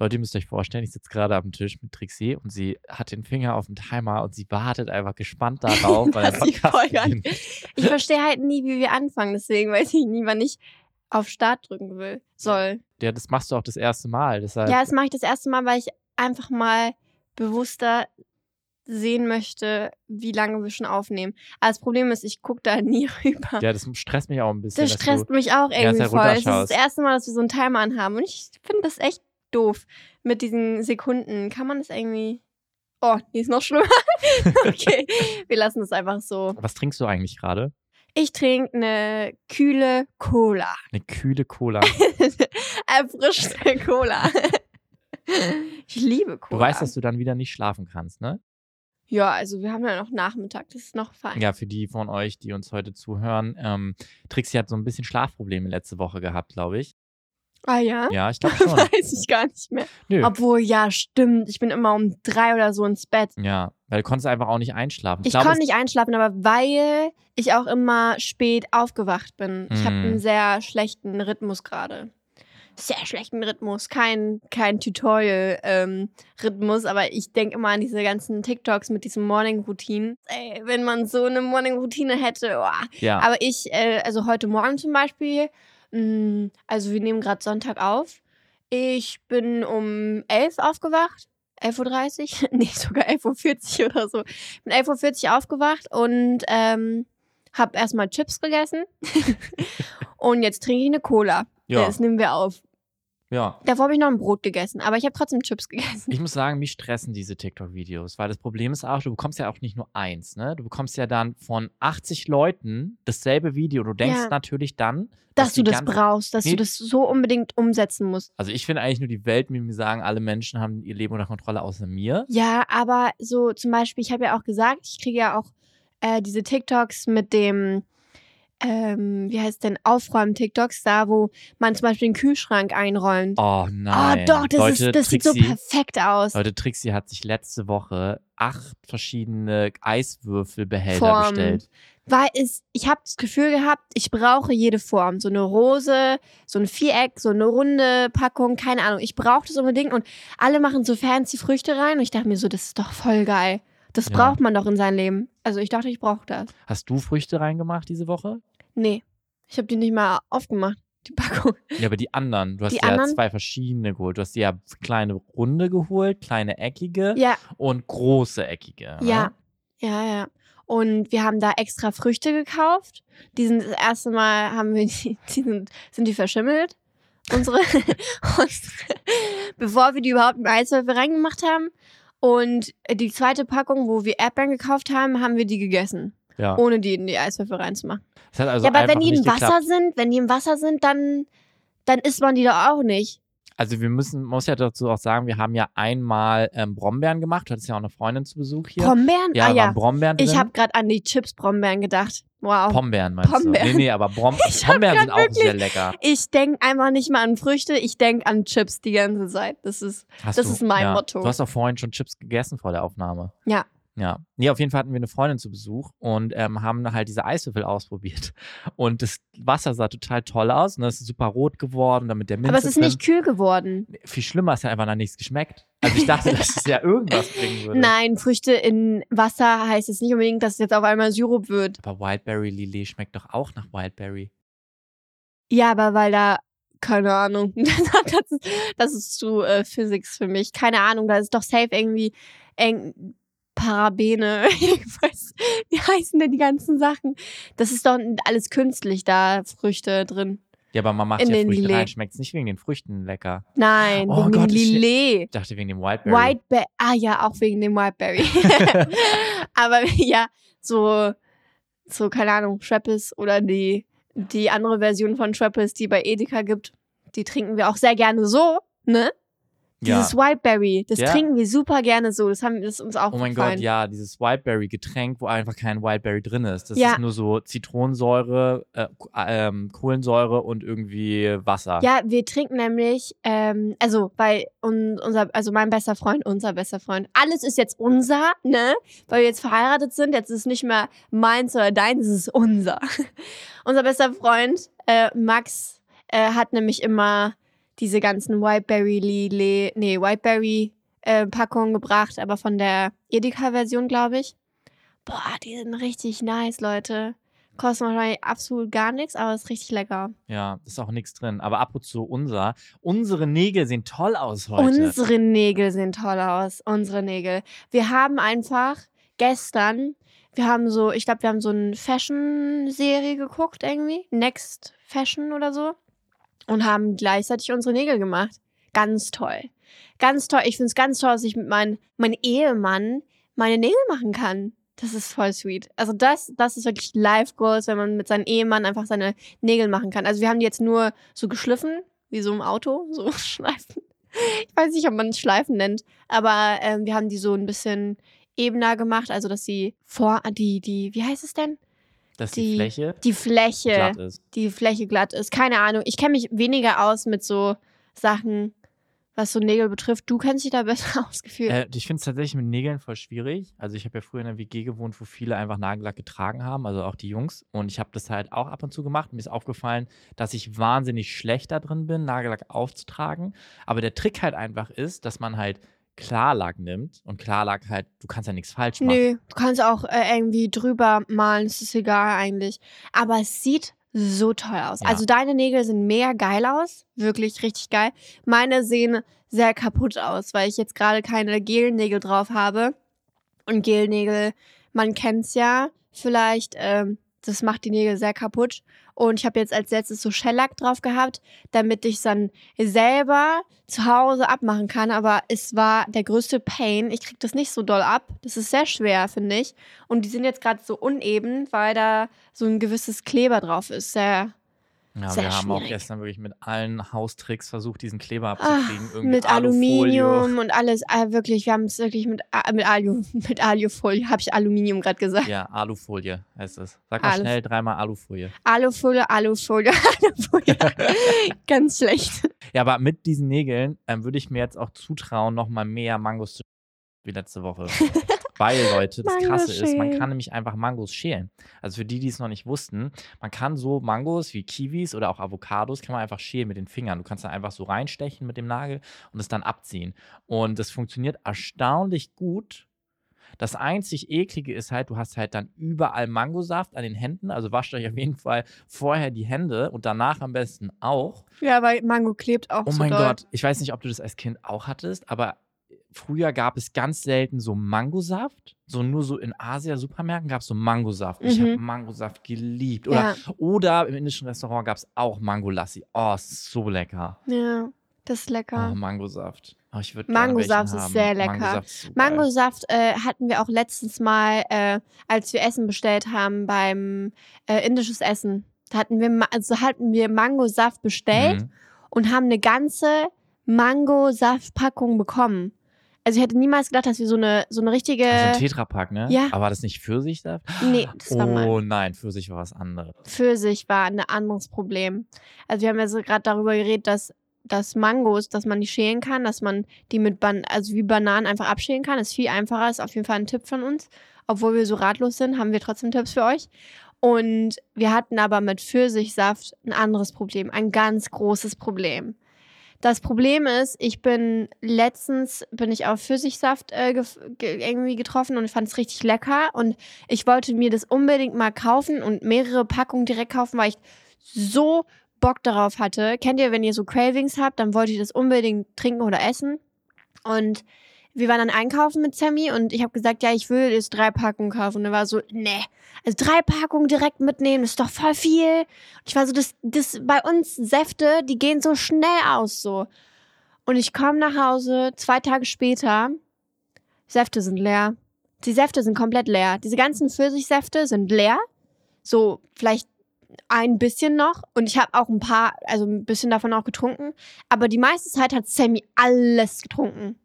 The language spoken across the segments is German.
Leute, ihr müsst euch vorstellen, ich sitze gerade am Tisch mit Trixie und sie hat den Finger auf dem Timer und sie wartet einfach gespannt darauf, weil der Podcast beginnt. Ich verstehe halt nie, wie wir anfangen, deswegen weiß ich nie, wann ich auf Start drücken will, soll. Ja, das machst du auch das erste Mal. Deshalb, Ja, das mache ich das erste Mal, weil ich einfach mal bewusster sehen möchte, wie lange wir schon aufnehmen. Aber das Problem ist, ich gucke da nie rüber. ja, das stresst mich auch ein bisschen. das stresst mich auch irgendwie voll. Das ist das erste Mal, dass wir so einen Timer anhaben. Und ich finde das echt doof mit diesen Sekunden. Kann man das irgendwie. Oh, die ist noch schlimmer. okay, wir lassen das einfach so. Was trinkst du eigentlich gerade? Ich trinke eine kühle Cola. Eine kühle Cola. Erfrischte Cola. ich liebe Cola. Du weißt, dass du dann wieder nicht schlafen kannst, ne? Ja, also wir haben ja noch Nachmittag, das ist noch fein. Ja, für die von euch, die uns heute zuhören, ähm, Trixie hat so ein bisschen Schlafprobleme letzte Woche gehabt, glaube ich. Ah ja? Ja, ich glaube schon. Weiß ich gar nicht mehr. Nö. Obwohl, ja, stimmt. Ich bin immer um drei oder so ins Bett. Ja, weil du konntest einfach auch nicht einschlafen. Ich glaub, konnte nicht einschlafen, aber weil ich auch immer spät aufgewacht bin. Ich habe einen sehr schlechten Rhythmus gerade. Sehr schlechten Rhythmus. Kein, kein Tutorial-Rhythmus, aber ich denke immer an diese ganzen TikToks mit diesen Morning-Routinen. Ey, wenn man so eine Morning-Routine hätte, oh. Ja, Aber ich, äh, also heute Morgen zum Beispiel, also wir nehmen gerade Sonntag auf. Ich bin um 11 aufgewacht. 11.30 Uhr? nee, sogar 11.40 Uhr oder so. Bin 11.40 Uhr aufgewacht und ähm, habe erstmal Chips gegessen. und jetzt trinke ich eine Cola. ja, Das nehmen wir auf. Ja. Davor habe ich noch ein Brot gegessen, aber ich habe trotzdem Chips gegessen. Ich muss sagen, mich stressen diese TikTok-Videos, weil das Problem ist auch, du bekommst ja auch nicht nur eins, ne? Du bekommst ja dann von 80 Leuten dasselbe Video. Du denkst Ja. natürlich dann, Dass du die das brauchst, dass Nee. du das so unbedingt umsetzen musst. Also ich finde eigentlich nur die Welt, wie mir sagen, alle Menschen haben ihr Leben unter Kontrolle außer mir. Ja, aber so zum Beispiel, ich habe ja auch gesagt, ich kriege ja auch äh, diese TikToks mit dem, ähm, wie heißt denn, Aufräumen-TikToks, da wo man zum Beispiel den Kühlschrank einräumt. Oh nein. oh, doch, das, Leute, ist, das sieht so perfekt aus. Leute, Trixie hat sich letzte Woche acht verschiedene Eiswürfelbehälter Formen. bestellt. Weil es, ich habe das Gefühl gehabt, ich brauche jede Form. So eine Rose, so ein Viereck, so eine runde Packung, keine Ahnung. Ich brauche das unbedingt und alle machen so fancy Früchte rein und ich dachte mir so, das ist doch voll geil. Das Ja. braucht man doch in seinem Leben. Also ich dachte, ich brauche das. Hast du Früchte reingemacht diese Woche? Nee, ich habe die nicht mal aufgemacht, die Packung. Ja, aber die anderen. Du hast Die ja anderen? zwei verschiedene geholt. Du hast ja kleine runde geholt, kleine eckige Ja, und große eckige. ja, Ne? ja, ja. Und wir haben da extra Früchte gekauft. Die sind das erste Mal haben wir die, die sind, sind die verschimmelt. Unsere, unsere, bevor wir die überhaupt in Eiswürfel reingemacht haben. Und die zweite Packung, wo wir Erdbeeren gekauft haben, haben wir die gegessen, Ja. ohne die in die Eiswürfel reinzumachen. Hat also ja, aber wenn die im Wasser geklappt. sind, wenn die im Wasser sind, dann, dann isst man die doch auch nicht. Also wir müssen, muss ja dazu auch sagen, wir haben ja einmal ähm, Brombeeren gemacht. Du hattest ja auch eine Freundin zu Besuch hier. Brombeeren? ja, ah ja. Brombeeren drin. Ich habe gerade an die Chips-Brombeeren gedacht. Wow. Pombeeren meinst Pombeeren. du? Nee, nee, aber Brom Ich grad sind auch wirklich- sehr lecker. Ich denke einfach nicht mal an Früchte, ich denke an Chips die ganze Zeit. Das ist, Hast Das du, ist mein ja. Motto. Du hast auch vorhin schon Chips gegessen vor der Aufnahme. Ja. Ja. Nee, auf jeden Fall hatten wir eine Freundin zu Besuch und ähm, haben halt diese Eiswürfel ausprobiert. Und das Wasser sah total toll aus und das ist super rot geworden, damit der Minze aber es ist drin. nicht kühl geworden. Viel schlimmer ist ja einfach nach nichts geschmeckt. Also ich dachte, dass es ja irgendwas bringen würde. Nein, Früchte in Wasser heißt es nicht unbedingt, dass es jetzt auf einmal Sirup wird. Aber Wildberry Lillet schmeckt doch auch nach Wildberry. Ja, aber weil da, keine Ahnung, das ist, das ist zu äh, Physics für mich. Keine Ahnung, da ist doch safe irgendwie eng, Parabene, weiß, wie heißen denn die ganzen Sachen? Das ist doch alles künstlich da, Früchte drin. Ja, aber man macht In ja Früchte Lillet. rein. Schmeckt es nicht wegen den Früchten lecker. Nein, Oh wegen Gott, dem ich- Lillet. Ich dachte wegen dem Wildberry. Whiteberry. Ah ja, auch wegen dem Whiteberry. Aber ja, so, so, keine Ahnung, Schweppes oder die, die andere Version von Schweppes, die bei Edeka gibt, die trinken wir auch sehr gerne so, ne? Ja. Dieses Whiteberry, das Ja. trinken wir super gerne so. Das haben das ist uns auch Oh mein gefallen. Gott, ja, dieses Wildberry-Getränk, wo einfach kein Wildberry drin ist. Das Ja. ist nur so Zitronensäure, äh, ähm, Kohlensäure und irgendwie Wasser. Ja, wir trinken nämlich, ähm, also weil un, unser, also mein bester Freund, unser bester Freund, alles ist jetzt unser, ne? Weil wir jetzt verheiratet sind, jetzt ist es nicht mehr meins oder deins, es ist unser. unser bester Freund, äh, Max, äh, hat nämlich immer diese ganzen Whiteberry Lile, nee, Whiteberry äh, Packungen gebracht, aber von der Edeka-Version, glaube ich. Boah, die sind richtig nice, Leute. Kosten wahrscheinlich absolut gar nichts, aber ist richtig lecker. Ja, ist auch nichts drin. Aber ab und zu unser. Unsere Nägel sehen toll aus heute. Unsere Nägel sehen toll aus. Unsere Nägel. Wir haben einfach gestern, wir haben so, ich glaube, wir haben so eine Fashion-Serie geguckt irgendwie. Next Fashion oder so. Und haben gleichzeitig unsere Nägel gemacht. Ganz toll. Ganz toll. Ich finde es ganz toll, dass ich mit meinem mein Ehemann meine Nägel machen kann. Das ist voll sweet. Also das, das ist wirklich Life Goals, wenn man mit seinem Ehemann einfach seine Nägel machen kann. Also wir haben die jetzt nur so geschliffen, wie so im Auto, so schleifen. Ich weiß nicht, ob man es Schleifen nennt, aber ähm, wir haben die so ein bisschen ebener gemacht, also dass sie vor die die wie heißt es denn? Dass die, die Fläche die Fläche glatt ist. Die Fläche glatt ist. Keine Ahnung. Ich kenne mich weniger aus mit so Sachen was so Nägel betrifft. Du kennst dich da besser ausgefühlt. Äh, ich finde es tatsächlich mit Nägeln voll schwierig. Also ich habe ja früher in einer WG gewohnt, wo viele einfach Nagellack getragen haben, also auch die Jungs. Und ich habe das halt auch ab und zu gemacht. Mir ist aufgefallen, dass ich wahnsinnig schlecht da drin bin, Nagellack aufzutragen. Aber der Trick halt einfach ist, dass man halt Klarlack nimmt und Klarlack halt, du kannst ja nichts falsch machen. Nö, du kannst auch äh, irgendwie drüber malen, es ist egal eigentlich. Aber es sieht so toll aus. Ja. Also deine Nägel sehen mega geil aus, wirklich richtig geil. Meine sehen sehr kaputt aus, weil ich jetzt gerade keine Gelnägel drauf habe. Und Gelnägel, man kennt's ja, vielleicht, ähm, das macht die Nägel sehr kaputt. Und ich habe jetzt als letztes so Shellack drauf gehabt, damit ich dann selber zu Hause abmachen kann. Aber es war der größte Pain. Ich krieg das nicht so doll ab. Das ist sehr schwer, finde ich. Und die sind jetzt gerade so uneben, weil da so ein gewisses Kleber drauf ist. Sehr Ja, Sehr wir haben auch schwierig. gestern wirklich mit allen Haustricks versucht, diesen Kleber Ah, abzukriegen. Irgendwie mit Alufolie. Aluminium und alles. Ah, wirklich, wir haben es wirklich mit, A- mit, Alu, mit Alufolie. Habe ich Aluminium gerade gesagt? Ja, Alufolie heißt es. Sag mal Alu- schnell dreimal Alufolie. Alufolie, Alufolie, Alufolie. Ganz schlecht. Ja, aber mit diesen Nägeln ähm, würde ich mir jetzt auch zutrauen, noch mal mehr Mangos zu wie letzte Woche. Weil, Leute, das Krasse ist, man kann nämlich einfach Mangos schälen. Also für die, die es noch nicht wussten, man kann so Mangos wie Kiwis oder auch Avocados, kann man einfach schälen mit den Fingern. Du kannst da einfach so reinstechen mit dem Nagel und es dann abziehen. Und das funktioniert erstaunlich gut. Das einzig eklige ist halt, du hast halt dann überall Mangosaft an den Händen. Also wascht euch auf jeden Fall vorher die Hände und danach am besten auch. Ja, weil Mango klebt auch Oh mein doll. Gott, ich weiß nicht, ob du das als Kind auch hattest, aber früher gab es ganz selten so Mangosaft. So nur so in Asia-Supermärkten gab es so Mangosaft. Ich Mhm. habe Mangosaft geliebt. Oder, Ja, oder im indischen Restaurant gab es auch Mangolassi. Oh, so lecker. ja, das ist Oh, lecker. Mangosaft. Oh, ich Mangosaft ist haben. sehr lecker. Mangosaft ist. Mangosaft äh, hatten wir auch letztens mal, äh, als wir Essen bestellt haben beim äh, indisches Essen. Da hatten wir, also hatten wir Mangosaft bestellt Mhm. und haben eine ganze Mangosaftpackung bekommen. Also ich hätte niemals gedacht, dass wir so eine, so eine richtige. Also ein Tetrapack, ne? ja. Aber war das nicht Pfirsichsaft? nee, das war mal. Oh nein, Pfirsich war was anderes. Pfirsich war ein anderes Problem. Also wir haben ja so gerade darüber geredet, dass, dass Mangos, dass man die schälen kann, dass man die mit Ban also wie Bananen einfach abschälen kann. Ist viel einfacher, ist auf jeden Fall ein Tipp von uns. Obwohl wir so ratlos sind, haben wir trotzdem Tipps für euch. Und wir hatten aber mit Pfirsichsaft ein anderes Problem, ein ganz großes Problem. Das Problem ist, ich bin letztens bin ich auf Pfirsichsaft äh, ge irgendwie getroffen und ich fand es richtig lecker und ich wollte mir das unbedingt mal kaufen und mehrere Packungen direkt kaufen, weil ich so Bock darauf hatte. Kennt ihr, wenn ihr so Cravings habt, dann wollt ihr das unbedingt trinken oder essen. Und wir waren dann einkaufen mit Sammy und ich habe gesagt, ja, ich will jetzt drei Packungen kaufen. Und er war so, nee, also drei Packungen direkt mitnehmen, ist doch voll viel. Und ich war so, das, das bei uns Säfte, die gehen so schnell aus so. Und ich komme nach Hause, zwei Tage später, Säfte sind leer. Die Säfte sind komplett leer. Diese ganzen Pfirsichsäfte sind leer. So vielleicht ein bisschen noch. Und ich habe auch ein paar, also ein bisschen davon auch getrunken. Aber die meiste Zeit hat Sammy alles getrunken.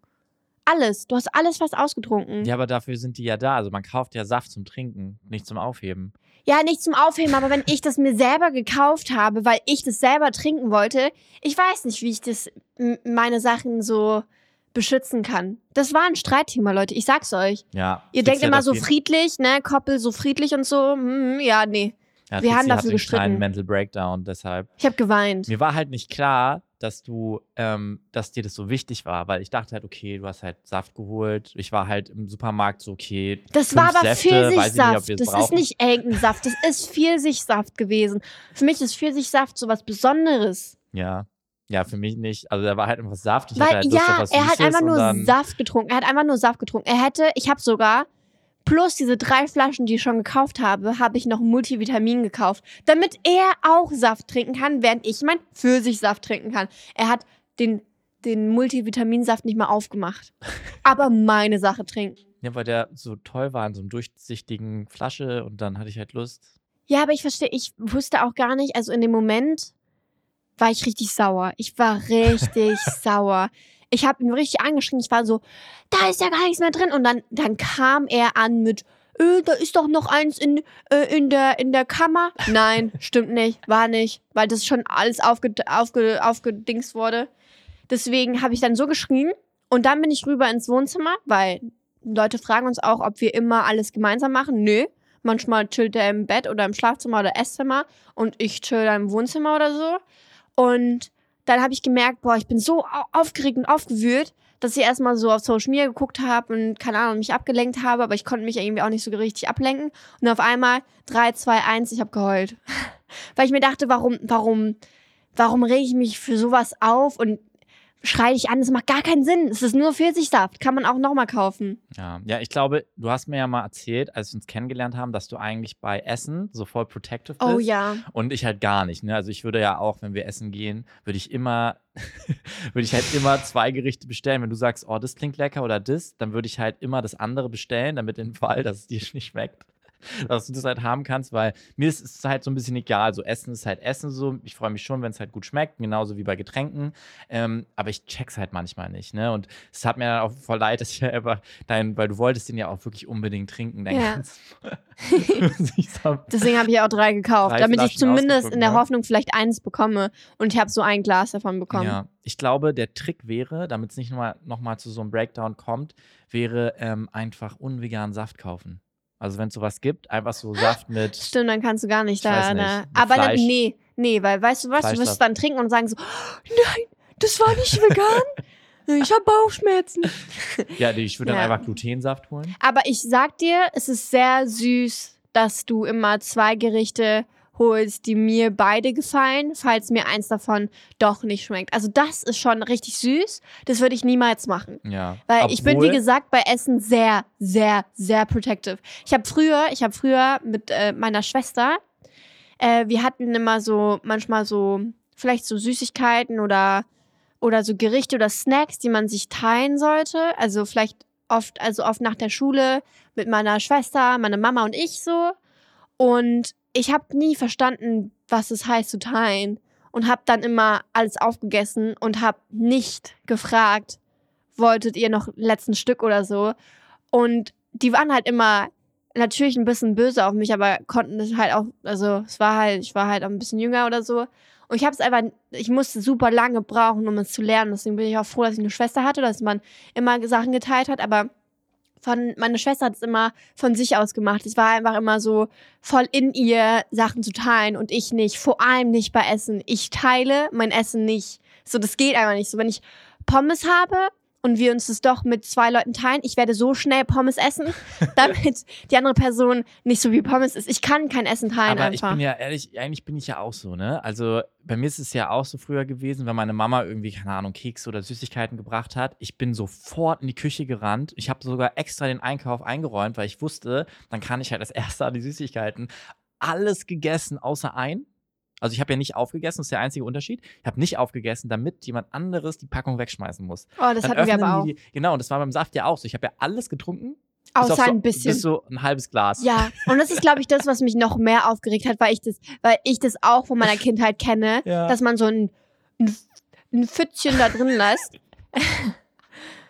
Alles. Du hast alles fast ausgetrunken. Ja, aber dafür sind die ja da. Also man kauft ja Saft zum Trinken, nicht zum Aufheben. Ja, nicht zum Aufheben, aber wenn ich das mir selber gekauft habe, weil ich das selber trinken wollte, ich weiß nicht, wie ich das meine Sachen so beschützen kann. Das war ein Streitthema, Leute. Ich sag's euch. Ja. Ihr denkt immer so friedlich, ne? Koppel so friedlich und so. Hm, ja, nee. Ja, wir haben Trixie dafür hatte einen gestritten. kleinen Mental Breakdown, deshalb. Ich habe geweint. Mir war halt nicht klar, dass du, ähm, dass dir das so wichtig war, weil ich dachte halt, okay, du hast halt Saft geholt. Ich war halt im Supermarkt so, okay. Das war aber Säfte, nicht, Pfirsichsaft. das ist brauchen. nicht irgendein Saft, das ist Pfirsichsaft gewesen. Für mich ist Pfirsichsaft so was Besonderes. Ja. Ja, für mich nicht. Also da war halt einfach Saft. Ich Weil, halt ja, er hat einfach nur Saft getrunken. Er hat einfach nur Saft getrunken. Er hätte, ich habe sogar, plus diese drei Flaschen, die ich schon gekauft habe, habe ich noch Multivitamin gekauft, damit er auch Saft trinken kann, während ich mein Pfirsichsaft trinken kann. Er hat den, den Multivitaminsaft nicht mal aufgemacht. Aber meine Sache trinken. Ja, weil der so toll war in so einem durchsichtigen Flasche und dann hatte ich halt Lust. Ja, aber ich verstehe, ich wusste auch gar nicht, also in dem Moment war ich richtig sauer. Ich war richtig sauer. Ich habe ihn richtig angeschrien. Ich war so, da ist ja gar nichts mehr drin. Und dann, dann kam er an mit, äh, da ist doch noch eins in, äh, in, der, in der Kammer. Nein, stimmt nicht, war nicht, weil das schon alles aufge, aufge, aufgedingst wurde. Deswegen habe ich dann so geschrien. Und dann bin ich rüber ins Wohnzimmer, weil Leute fragen uns auch, ob wir immer alles gemeinsam machen. Nö. Manchmal chillt er im Bett oder im Schlafzimmer oder Esszimmer und ich chill im Wohnzimmer oder so. Und dann habe ich gemerkt, boah, ich bin so au- aufgeregt und aufgewühlt, dass ich erstmal so auf Social Media geguckt habe und keine Ahnung, mich abgelenkt habe, aber ich konnte mich irgendwie auch nicht so richtig ablenken. Und auf einmal 3, 2, 1, ich habe geheult. Weil ich mir dachte, warum, warum, warum rege ich mich für sowas auf und schreie dich an? Das macht gar keinen Sinn. Es ist nur Pfirsichsaft. Kann man auch nochmal kaufen. Ja. ja, ich glaube, du hast mir ja mal erzählt, als wir uns kennengelernt haben, dass du eigentlich bei Essen so voll protective bist. Oh ja. Und ich halt gar nicht. Ne? Also ich würde ja auch, wenn wir essen gehen, würde ich immer, würde ich halt immer zwei Gerichte bestellen. Wenn du sagst, oh, das klingt lecker oder das, dann würde ich halt immer das andere bestellen, damit im Fall, dass es dir nicht schmeckt, dass du das halt haben kannst, weil mir ist es halt so ein bisschen egal. So Essen ist halt Essen so. Ich freue mich schon, wenn es halt gut schmeckt, genauso wie bei Getränken. Ähm, aber ich check's halt manchmal nicht. Ne? Und es hat mir dann auch voll leid, dass ich ja einfach dein, weil du wolltest den ja auch wirklich unbedingt trinken. Dein Ja. Deswegen habe ich auch drei gekauft, Drei damit ich Flaschen zumindest in der. Hoffnung vielleicht eins bekomme. Und ich habe so ein Glas davon bekommen. Ja, ich glaube, der Trick wäre, damit es nicht nochmal noch mal zu so einem Breakdown kommt, wäre ähm, einfach unveganen Saft kaufen. Also wenn es sowas gibt, einfach so Saft mit. Stimmt, dann kannst du gar nicht da. nicht, mit Aber dann, nee, nee, weil weißt du was, du wirst dann trinken und sagen so, nein, das war nicht vegan. ich habe Bauchschmerzen. Ja, nee, ich würde dann Ja. einfach Glutensaft holen. Aber ich sag dir, es ist sehr süß, dass du immer zwei Gerichte holst, die mir beide gefallen, falls mir eins davon doch nicht schmeckt. Also das ist schon richtig süß. Das würde ich niemals machen. Ja. Weil ich bin, wie Obwohl- gesagt, bei Essen sehr, sehr, sehr protective. Ich habe früher, ich habe früher mit äh, meiner Schwester, äh, wir hatten immer so, manchmal so, vielleicht so Süßigkeiten oder, oder so Gerichte oder Snacks, die man sich teilen sollte. Also vielleicht oft, also oft nach der Schule mit meiner Schwester, meiner Mama und ich so. Und ich habe nie verstanden, was es heißt zu teilen. Und habe dann immer alles aufgegessen und habe nicht gefragt, wolltet ihr noch letzten Stück oder so. Und die waren halt immer natürlich ein bisschen böse auf mich, aber konnten es halt auch, also es war halt, ich war halt auch ein bisschen jünger oder so. Und ich habe es einfach, ich musste super lange brauchen, um es zu lernen. Deswegen bin ich auch froh, dass ich eine Schwester hatte, dass man immer Sachen geteilt hat. Aber von, meine Schwester hat es immer von sich aus gemacht. Ich war einfach immer so voll in ihr, Sachen zu teilen und ich nicht. Vor allem nicht bei Essen. Ich teile mein Essen nicht. So, das geht einfach nicht. So, wenn ich Pommes habe und wir uns das doch mit zwei Leuten teilen, ich werde so schnell Pommes essen, damit die andere Person nicht so wie Pommes ist. Ich kann kein Essen teilen Aber ich einfach. bin ja ehrlich, eigentlich bin ich ja auch so, ne? Also bei mir ist es ja auch so früher gewesen, wenn meine Mama irgendwie, keine Ahnung, Kekse oder Süßigkeiten gebracht hat. Ich bin sofort in die Küche gerannt. Ich habe sogar extra den Einkauf eingeräumt, weil ich wusste, dann kann ich halt als Erster an die Süßigkeiten alles gegessen, außer ein. Also ich habe ja nicht aufgegessen, das ist der einzige Unterschied. Ich habe nicht aufgegessen, damit jemand anderes die Packung wegschmeißen muss. oh, das Dann hatten wir aber auch. die, genau, und das war beim Saft ja auch so. Ich habe ja alles getrunken. Außer so, ein bisschen. Bis so ein halbes Glas. Ja, und das ist, glaube ich, das, was mich noch mehr aufgeregt hat, weil ich das, weil ich das auch von meiner Kindheit kenne, Ja. dass man so ein, ein, ein Pfützchen da drin lässt.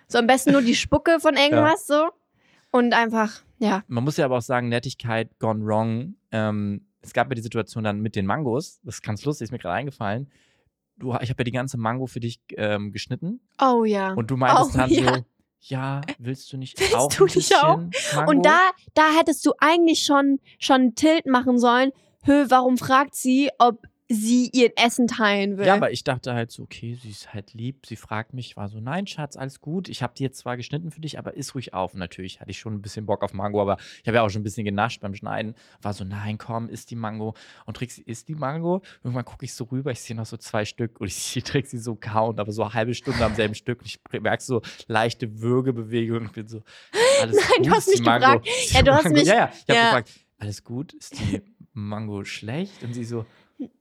so am besten nur die Spucke von irgendwas so. Und einfach, ja. Man muss ja aber auch sagen, Nettigkeit gone wrong. Ähm, es gab ja die Situation dann mit den Mangos. Das ist ganz lustig, ist mir gerade eingefallen. Du, ich habe ja die ganze Mango für dich ähm, geschnitten Oh ja. und du meintest Oh, dann ja. so, ja, willst du nicht Willst auch du nicht auch? Mango? Und da, da hättest du eigentlich schon, schon einen Tilt machen sollen. Hö, warum fragt sie, ob sie ihr Essen teilen will. Ja, aber ich dachte halt so, okay, sie ist halt lieb. Sie fragt mich, war so, nein, Schatz, alles gut. Ich habe die jetzt zwar geschnitten für dich, aber iss ruhig auf. Und natürlich hatte ich schon ein bisschen Bock auf Mango, aber ich habe ja auch schon ein bisschen genascht beim Schneiden. War so, nein, komm, isst die Mango. Und Trixie isst die Mango. Irgendwann gucke ich so rüber, ich sehe noch so zwei Stück und ich sehe Trixie so kauen, aber so eine halbe Stunde am selben Stück. Und ich merke so leichte Würgebewegungen und bin so, alles Nein, gut, du hast mich Mango. gefragt. Ja, du hast Mango? mich- Ja, ja, ich habe ja. gefragt, alles gut, ist die Mango schlecht? Und sie so,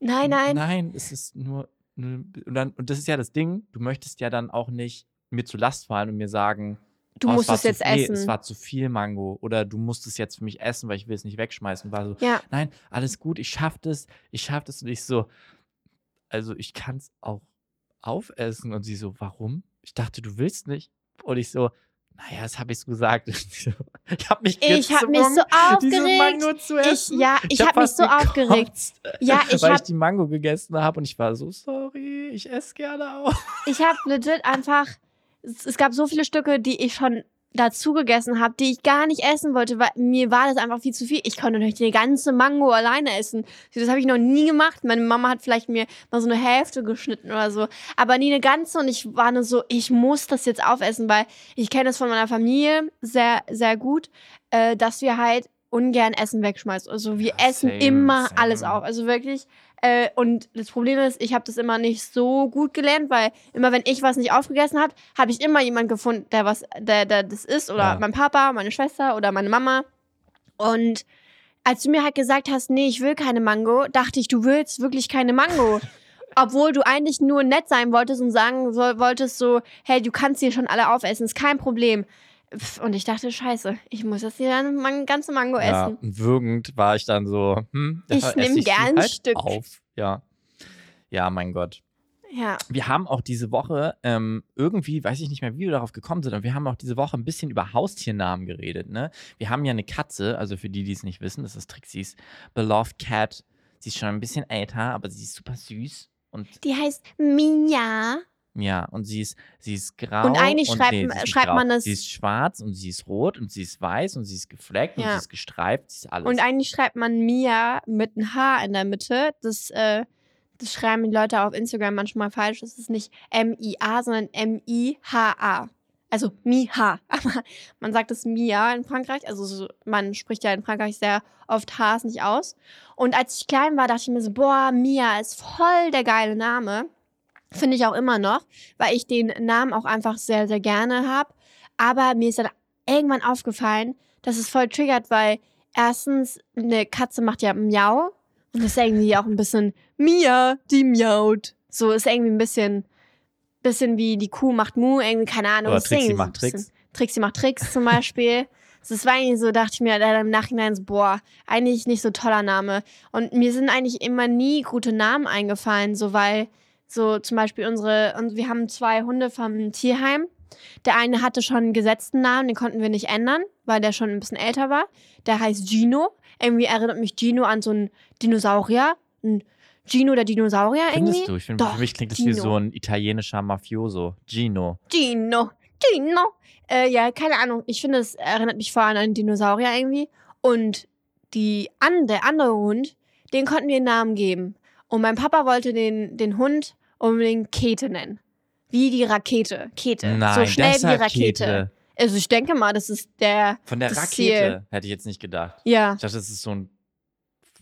nein, nein. Nein, es ist nur. nur und, dann, und das ist ja das Ding, du möchtest ja dann auch nicht mir zu Last fallen und mir sagen, Du oh, musst es zu jetzt viel, essen. Es war zu viel Mango. Oder du musst es jetzt für mich essen, weil ich will es nicht wegschmeißen. War so, Ja. nein, alles gut, ich schaff das, ich schaff das. Und ich so, also ich kann es auch aufessen. Und sie so, warum? Ich dachte, du willst nicht. Und ich so, naja, das habe ich so gesagt. ich habe mich Ich habe mich gezwungen, so aufgeregt. Mango zu Ich, ja, ich hab habe mich fast so aufgeregt. gekotzt, Ja, ich weil hab- ich die Mango gegessen habe und ich war so sorry, ich esse gerne auch. Ich habe legit einfach, es, es gab so viele Stücke, die ich schon dazu gegessen habe, die ich gar nicht essen wollte, weil mir war das einfach viel zu viel. Ich konnte natürlich die ganze Mango alleine essen. Das habe ich noch nie gemacht. Meine Mama hat vielleicht mir mal so eine Hälfte geschnitten oder so, aber nie eine ganze und ich war nur so, ich muss das jetzt aufessen, weil ich kenne das von meiner Familie sehr, sehr gut, äh, dass wir halt ungern Essen wegschmeißen. Also wir Ja, essen same, immer same. alles auf. Also wirklich. Äh, und das Problem ist, ich habe das immer nicht so gut gelernt, weil immer wenn ich was nicht aufgegessen habe, habe ich immer jemanden gefunden, der was, der, der das isst. Oder Ja. mein Papa, meine Schwester oder meine Mama. Und als du mir halt gesagt hast, nee, ich will keine Mango, dachte ich, du willst wirklich keine Mango. Obwohl du eigentlich nur nett sein wolltest und sagen wolltest so, hey, du kannst hier schon alle aufessen, ist kein Problem. Und ich dachte, scheiße, ich muss jetzt hier eine Man- ganze Mango Ja, essen. und würgend war ich dann so, hm, Ich dafür nehm esse sie gern ein halt Stück. auf. Ja. Ja, mein Gott. Ja. Wir haben auch diese Woche ähm, irgendwie, weiß ich nicht mehr, wie wir darauf gekommen sind, aber wir haben auch diese Woche ein bisschen über Haustiernamen geredet. Ne? Wir haben ja eine Katze, also für die, die es nicht wissen, das ist Trixie's Beloved Cat. Sie ist schon ein bisschen älter, aber sie ist super süß. Und Die heißt Mia. Ja, und sie ist, sie ist grau. Und eigentlich schreibt- sie ist nicht schreibt grau. man das- Sie ist schwarz und sie ist rot und sie ist weiß und sie ist gefleckt und Ja. sie ist gestreift. Sie ist alles. Und eigentlich schreibt man Mia mit einem H in der Mitte. Das, äh, das schreiben die Leute auf Instagram manchmal falsch. Das ist nicht M-I-A, sondern M-I-H-A. Also Miha. Aber man sagt es Mia in Frankreich. Also so, man spricht ja in Frankreich sehr oft Hs nicht aus. Und als ich klein war, dachte ich mir so, boah, Mia ist voll der geile Name. Finde ich auch immer noch, weil ich den Namen auch einfach sehr, sehr gerne habe. Aber mir ist dann irgendwann aufgefallen, dass es voll triggert, weil erstens, eine Katze macht ja Miau und das ist irgendwie auch ein bisschen Mia, die miaut. So ist irgendwie ein bisschen, bisschen wie die Kuh macht Mu, irgendwie, keine Ahnung. Oder Trixie so macht Tricks. Trixie macht Tricks zum Beispiel. Das war irgendwie so, dachte ich mir dann im Nachhinein so, boah, eigentlich nicht so toller Name. Und mir sind eigentlich immer nie gute Namen eingefallen, so weil so zum Beispiel unsere, und wir haben zwei Hunde vom Tierheim. Der eine hatte schon einen gesetzten Namen, den konnten wir nicht ändern, weil der schon ein bisschen älter war. Der heißt Gino. Irgendwie erinnert mich Gino an so einen Dinosaurier. Ein Gino der Dinosaurier irgendwie. Findest du? Ich finde, Doch, für mich klingt das wie Gino. so ein italienischer Mafioso. Gino. Gino, Gino. Äh, ja, keine Ahnung. Ich finde, es erinnert mich vor allem an einen Dinosaurier irgendwie. Und die an, der andere Hund, den konnten wir einen Namen geben. Und mein Papa wollte den, den Hund unbedingt Kete nennen. Wie die Rakete. Kete. Nein, so schnell wie Rakete. Kete. Also ich denke mal, das ist der. Von der Rakete Ziel. hätte ich jetzt nicht gedacht. Ja, Ich dachte, das ist so ein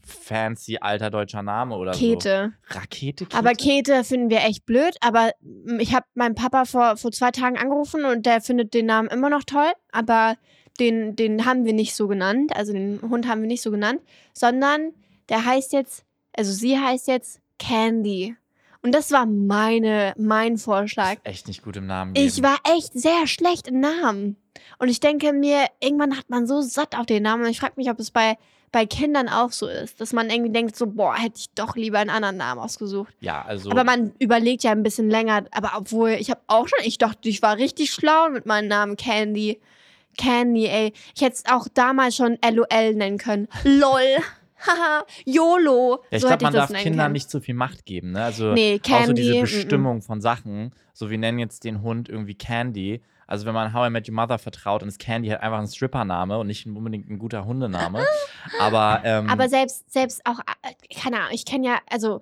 fancy alter deutscher Name oder Kete. so. Rakete? Kete? Aber Kete finden wir echt blöd. Aber ich habe meinen Papa vor, vor zwei Tagen angerufen und der findet den Namen immer noch toll. Aber den, den haben wir nicht so genannt. Also den Hund haben wir nicht so genannt. Sondern der heißt jetzt, also sie heißt jetzt Candy. Und das war meine, mein Vorschlag. Echt nicht gut im Namen Ich geben. war echt sehr schlecht im Namen. Und ich denke mir, irgendwann hat man so satt auf den Namen. Und ich frage mich, ob es bei, bei Kindern auch so ist. Dass man irgendwie denkt, so, boah, hätte ich doch lieber einen anderen Namen ausgesucht. Ja, also. Aber man überlegt ja ein bisschen länger. Aber obwohl, ich habe auch schon, ich dachte, ich war richtig schlau mit meinem Namen Candy. Candy, ey. Ich hätte es auch damals schon LOL nennen können. LOL. Haha. YOLO. ja, ich so glaube, man darf Kindern können. nicht zu viel Macht geben. Ne? Also Nee, auch so Candy. diese mm, mm. Bestimmung von Sachen. So, wir nennen jetzt den Hund irgendwie Candy. Also wenn man How I Met Your Mother vertraut, dann ist Candy halt einfach ein Strippername und nicht unbedingt ein guter Hundename. Aber, ähm, Aber selbst, selbst auch, äh, keine Ahnung, ich kenne ja, also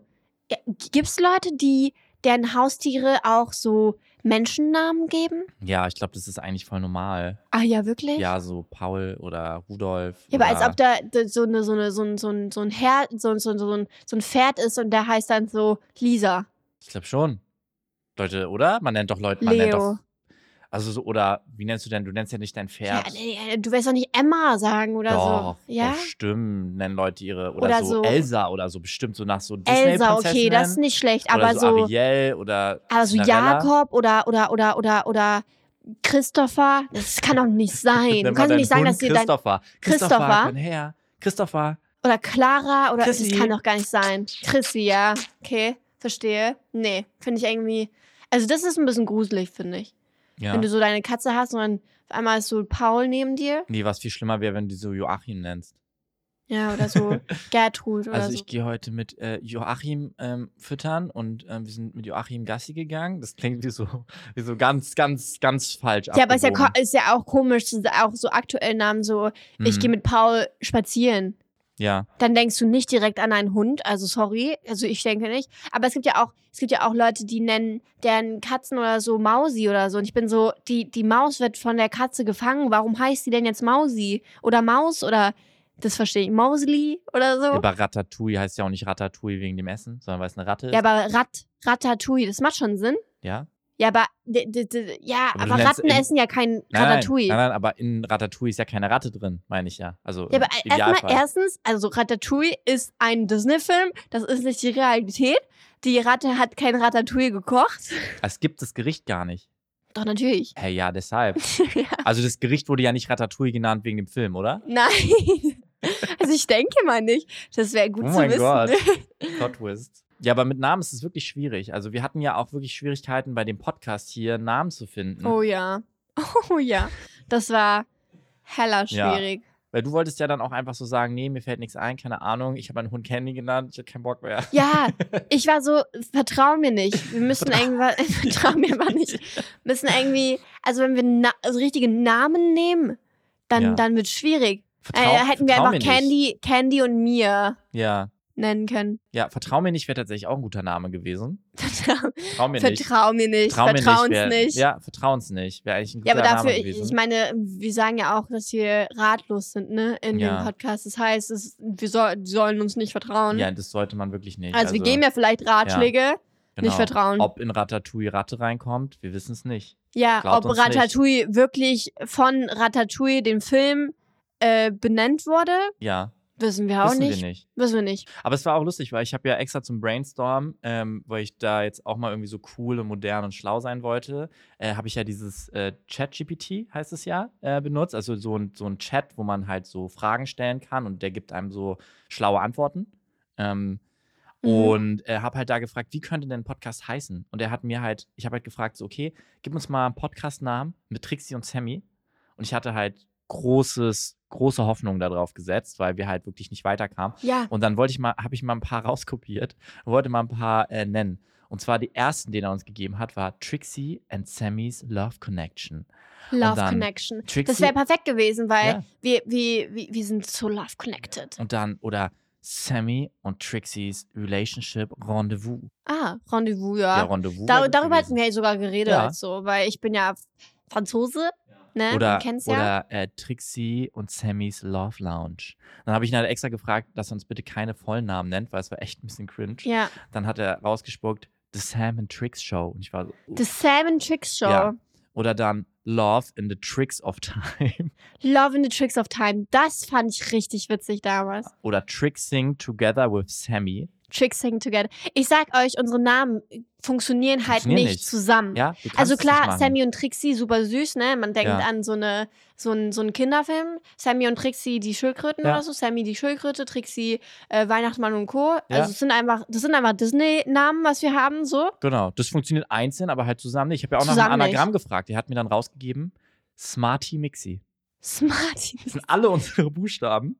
Ja, Gibt es Leute, die deren Haustiere auch so Menschennamen geben? Ja, ich glaube, das ist eigentlich voll normal. Ah ja, wirklich? Ja, so Paul oder Rudolf. Ja, aber als ob da so, eine, so, eine, so, ein, so, ein, so, ein Her so, so, so, ein, so ein Pferd ist und der heißt dann so Lisa. Ich glaube schon. Leute, oder? Man nennt doch Leute, man nennt Leo. doch. Also so, oder wie nennst du denn? Du nennst ja nicht dein Ja, Pferd. nee, du wirst doch nicht Emma sagen oder doch, so. Ja? bestimmt nennen Leute ihre. Oder, Oder so, so- Elsa oder so, bestimmt so nach so Elsa, okay, das ist nicht schlecht, Oder aber so, so, Ariel oder aber so Cinderella. Jakob oder, oder, oder, oder, oder Christopher, das kann doch nicht sein. Du kannst deinen nicht sagen, Hund dass dir dein, Christopher. Christopher? komm her. Christopher. oder Clara, oder, Chrissy. das kann doch gar nicht sein. Chrissy, ja, okay, verstehe. Nee, finde ich irgendwie, also das ist ein bisschen gruselig, finde ich. Ja. Wenn du so deine Katze hast und dann auf einmal ist so Paul neben dir. Nee, was viel schlimmer wäre, wenn du so Joachim nennst. Ja, oder so Gertrud oder Also so. ich gehe heute mit äh, Joachim ähm, füttern und ähm, wir sind mit Joachim Gassi gegangen. Das klingt wie so, wie so ganz, ganz, ganz falsch. Ja, aber ist ja, ist ja auch komisch, so- auch so aktuell Namen so, ich Mhm. gehe mit Paul spazieren. Ja, Dann denkst du nicht direkt an einen Hund, also sorry, also ich denke nicht. Aber es gibt ja auch, es gibt ja auch Leute, die nennen deren Katzen oder so Mausi oder so. Und ich bin so, die, die Maus wird von der Katze gefangen. Warum heißt die denn jetzt Mausi? Oder Maus oder das verstehe ich, Mausli oder so? Ja, aber Ratatouille heißt ja auch nicht Ratatouille wegen dem Essen, sondern weil es eine Ratte ist. Ja, aber Rat, Ratatouille, das macht schon Sinn. Ja? Ja, aber, ja, Aber aber, Ratten in- essen ja kein Nein, Ratatouille. Nein, nein, aber in Ratatouille ist ja keine Ratte drin, meine ich ja. Also Ja, aber im erstmal, erstens, also Ratatouille ist ein Disney-Film, das ist nicht die Realität. Die Ratte hat kein Ratatouille gekocht. Es gibt das Gericht gar nicht. Doch, natürlich. Hey, ja, deshalb. ja. Also das Gericht wurde ja nicht Ratatouille genannt wegen dem Film, oder? Nein. Also ich denke mal nicht. Das wäre gut Oh zu mein wissen. Gott. Plot Twist. Ja, aber mit Namen ist es wirklich schwierig. Also wir hatten ja auch wirklich Schwierigkeiten bei dem Podcast hier, Namen zu finden. Oh ja. Oh ja. Das war heller Ja. schwierig. Weil du wolltest ja dann auch einfach so sagen, nee, mir fällt nichts ein, keine Ahnung. Ich habe meinen Hund Candy genannt, ich hatte keinen Bock mehr. Ja, ich war so, vertrau mir nicht. Wir müssen irgendwas, vertrau mir aber nicht. Müssen irgendwie, also wenn wir na, also richtige Namen nehmen, dann, Ja. dann wird es schwierig. Vertrau, äh, hätten wir einfach mir Candy, Candy und Nicht. Ja. Nennen können. Ja, vertrau mir nicht wäre tatsächlich auch ein guter Name gewesen. Vertrau mir nicht. Vertrau mir nicht, Vertrau vertrau uns wär, nicht. Ja, vertrau uns nicht. Wäre eigentlich ein Ja, guter aber dafür, Name ich, meine, wir sagen ja auch, dass wir ratlos sind, ne, in Ja. dem Podcast. Das heißt, es, wir soll, sollen uns nicht vertrauen. ja, das sollte man wirklich nicht. also, wir geben ja vielleicht Ratschläge, genau. nicht vertrauen. Ob in Ratatouille Ratte reinkommt, wir wissen es nicht. ja, glaubt ob uns nicht. Ratatouille wirklich von Ratatouille, dem Film, äh, benannt wurde, Ja, wissen wir auch wissen nicht. wir nicht. Wissen wir nicht. Aber es war auch lustig, weil ich habe ja extra zum Brainstorm, ähm, weil ich da jetzt auch mal irgendwie so cool und modern und schlau sein wollte, äh, habe ich ja dieses äh, Chat-GPT, heißt es ja, äh, benutzt. Also so ein, so ein Chat, wo man halt so Fragen stellen kann und der gibt einem so schlaue Antworten. Ähm, Mhm. Und äh, habe halt da gefragt, wie könnte denn ein Podcast heißen? Und er hat mir halt, ich habe halt gefragt, so, okay, gib uns mal einen Podcast-Namen mit Trixie und Sammy. Und ich hatte halt großes, große Hoffnung darauf gesetzt, weil wir halt wirklich nicht weiterkamen. Ja, Und dann wollte ich mal, habe ich mal ein paar rauskopiert und wollte mal ein paar äh, nennen. Und zwar die ersten, den er uns gegeben hat, war Trixie and Sammy's Love Connection. Love Connection. Trixie- Das wäre perfekt gewesen, weil Ja. wir, wir, wir, wir sind so love connected. Und dann, oder Sammy und Trixies Relationship Rendezvous. Ah, Rendezvous, Ja, ja. Rendezvous. Da, wär gut darüber gewesen. hatten wir ja sogar geredet, Ja. also, weil ich bin ja Franzose, ne? Oder, ja. oder äh, Trixie und Sammys Love Lounge. Dann habe ich ihn halt extra gefragt, dass er uns bitte keine Vollnamen nennt, weil es war echt ein bisschen cringe. ja. Dann hat er rausgespuckt, The Sam and Tricks Show. Und ich war so, uh. The Salmon Tricks Show. Ja. Oder dann Love in the Tricks of Time. Love in the Tricks of Time. Das fand ich richtig witzig damals. Oder Trixing Together with Sammy. Trixing Together. Ich sag euch, unsere Namen funktionieren halt Funktionieren nicht, nicht. zusammen. Ja, Also nicht klar. Sammy und Trixie, super süß, ne? Man denkt Ja. an so, eine, so, einen, so einen Kinderfilm. Sammy und Trixie, die Schildkröten Ja. oder so. Sammy, die Schildkröte, Trixie, äh, Weihnachtsmann und Co. Also es sind einfach, das sind einfach Disney-Namen, was wir haben, so. Genau, das funktioniert einzeln, aber halt zusammen nicht. Ich habe ja auch Zusammen nach einem nicht. Anagramm gefragt. Der hat mir dann rausgegeben, Smarty Mixi. Smarty. Das sind alle unsere Buchstaben.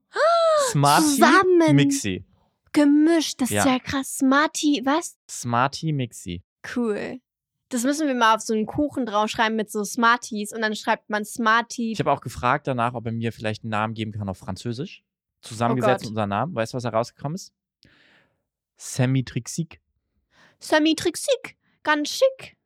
Smarty Zusammen. Mixi. Gemischt, das Ja. ist ja krass. Smarty, was? Smarty Mixi. Cool. Das müssen wir mal auf so einen Kuchen draufschreiben mit so Smarties und dann schreibt man Smarty. Ich habe auch gefragt danach, ob er mir vielleicht einen Namen geben kann auf Französisch. Zusammengesetzt Oh unserem Namen. Weißt du, was da rausgekommen ist? Sammy Trixik. Semi-Trixik. Ganz schick.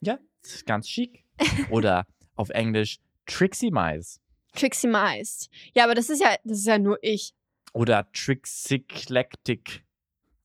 Ja, ganz chic. Oder auf Englisch Trixie Mais. Trixie Meist. Ja, aber das ist ja, das ist ja nur ich. Oder Trixiclectic.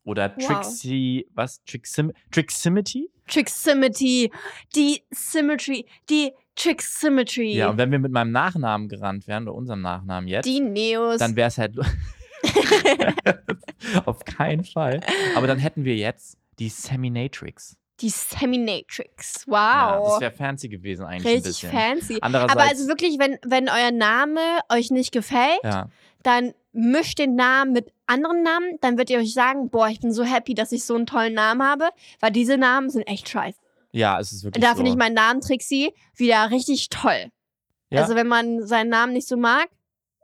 Oder Wow. Trixie, was? Trixim Triximity? Triximity. Die Symmetry. Die Triximmetry. Ja, und wenn wir mit meinem Nachnamen gerannt wären, oder unserem Nachnamen jetzt, die Neos. dann wäre es halt. auf keinen Fall. Aber dann hätten wir jetzt die Seminatrix. die Seminatrix. Ja, das Wow. wäre fancy gewesen eigentlich ein Richtig bisschen. fancy. Andererseits, Aber also wirklich, wenn, wenn euer Name euch nicht gefällt, ja, dann mischt den Namen mit anderen Namen. Dann wird ihr euch sagen, boah, ich bin so happy, dass ich so einen tollen Namen habe, weil diese Namen sind echt scheiße. ja, es ist wirklich Da so. finde ich meinen Namen Trixie wieder richtig toll. Ja. Also wenn man seinen Namen nicht so mag,